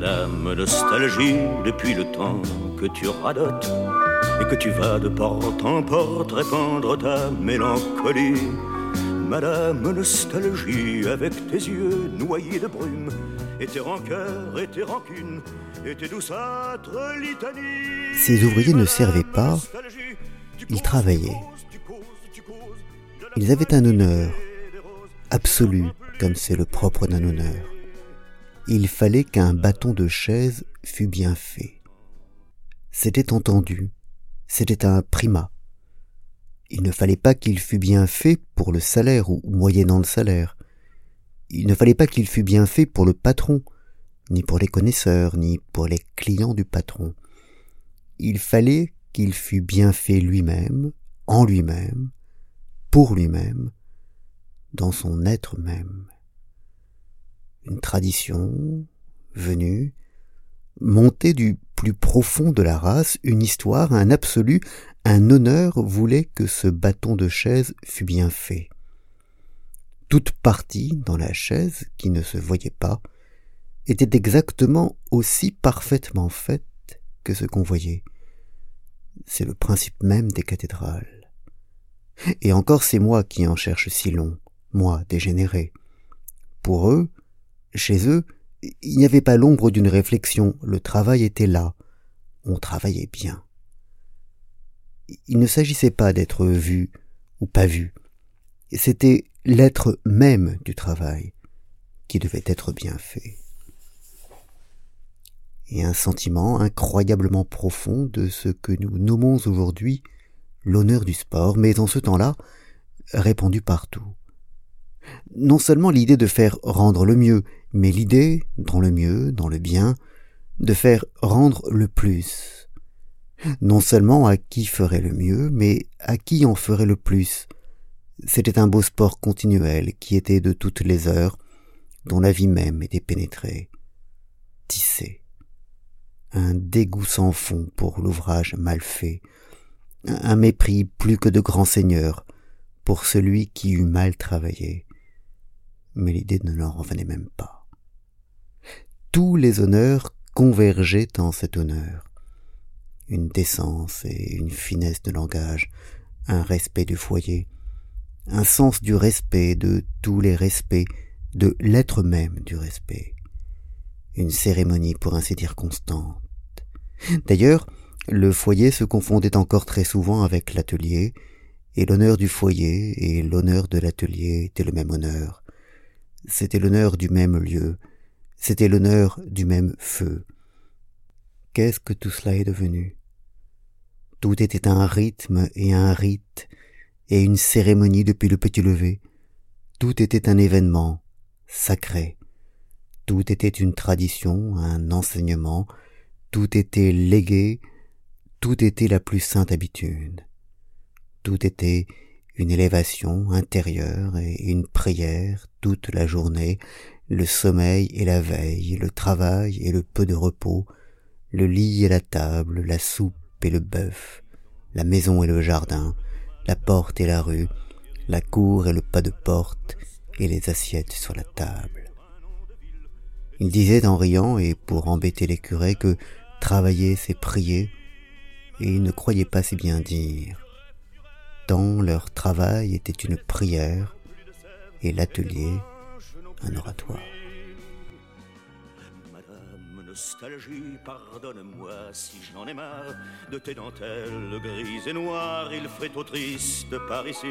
Madame Nostalgie, depuis le temps que tu radotes et que tu vas de porte en porte répandre ta mélancolie. Madame Nostalgie, avec tes yeux noyés de brume, et tes rancœurs et tes rancunes, et tes douceâtres litanies. Ces ouvriers ne servaient pas, ils travaillaient. Ils avaient un honneur absolu, comme c'est le propre d'un honneur. Il fallait qu'un bâton de chaise fût bien fait. C'était entendu, c'était un primat. Il ne fallait pas qu'il fût bien fait pour le salaire ou moyennant le salaire. Il ne fallait pas qu'il fût bien fait pour le patron, ni pour les connaisseurs, ni pour les clients du patron. Il fallait qu'il fût bien fait lui-même, en lui-même, pour lui-même, dans son être même. Une tradition venue, montée du plus profond de la race, une histoire, un absolu, un honneur voulait que ce bâton de chaise fût bien fait. Toute partie dans la chaise, qui ne se voyait pas, était exactement aussi parfaitement faite que ce qu'on voyait. C'est le principe même des cathédrales. Et encore c'est moi qui en cherche si long, moi dégénéré. Pour eux, chez eux, il n'y avait pas l'ombre d'une réflexion, le travail était là, on travaillait bien. Il ne s'agissait pas d'être vu ou pas vu, c'était l'être même du travail qui devait être bien fait. Et un sentiment incroyablement profond de ce que nous nommons aujourd'hui l'honneur du sport, mais en ce temps-là, répandu partout. Non seulement l'idée de faire rendre le mieux, mais l'idée, dans le mieux, dans le bien, de faire rendre le plus. Non seulement à qui ferait le mieux, mais à qui en ferait le plus, c'était un beau sport continuel qui était de toutes les heures, dont la vie même était pénétrée, tissée. Un dégoût sans fond pour l'ouvrage mal fait, un mépris plus que de grand seigneur pour celui qui eût mal travaillé. Mais l'idée ne leur revenait même pas. Tous les honneurs convergeaient en cet honneur. Une décence et une finesse de langage, un respect du foyer, un sens du respect, de tous les respects, de l'être même du respect. Une cérémonie pour ainsi dire constante. D'ailleurs, le foyer se confondait encore très souvent avec l'atelier, et l'honneur du foyer et l'honneur de l'atelier étaient le même honneur. C'était l'honneur du même lieu, c'était l'honneur du même feu. Qu'est-ce que tout cela est devenu? Tout était un rythme et un rite, et une cérémonie depuis le petit lever. Tout était un événement sacré. Tout était une tradition, un enseignement, tout était légué, tout était la plus sainte habitude. Tout était une élévation intérieure et une prière toute la journée, le sommeil et la veille, le travail et le peu de repos, le lit et la table, la soupe et le bœuf, la maison et le jardin, la porte et la rue, la cour et le pas de porte, et les assiettes sur la table. Il disait en riant et pour embêter les curés que travailler c'est prier, et il ne croyait pas si bien dire. Tant leur travail était une prière et l'atelier un oratoire nostalgie, pardonne-moi si j'en ai marre de tes dentelles grises et noires, il fait trop triste par ici.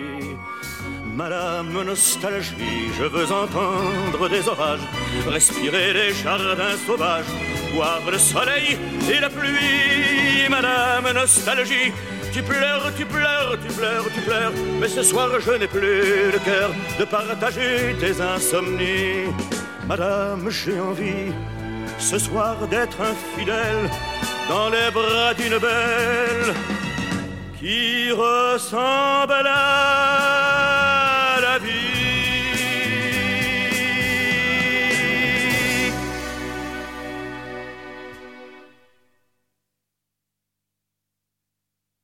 Madame Nostalgie, je veux entendre des orages, respirer les jardins sauvages, boire le soleil et la pluie. Madame Nostalgie, tu pleures, tu pleures, tu pleures, tu pleures, mais ce soir je n'ai plus le cœur de partager tes insomnies. Madame, j'ai envie ce soir d'être infidèle dans les bras d'une belle qui ressemble à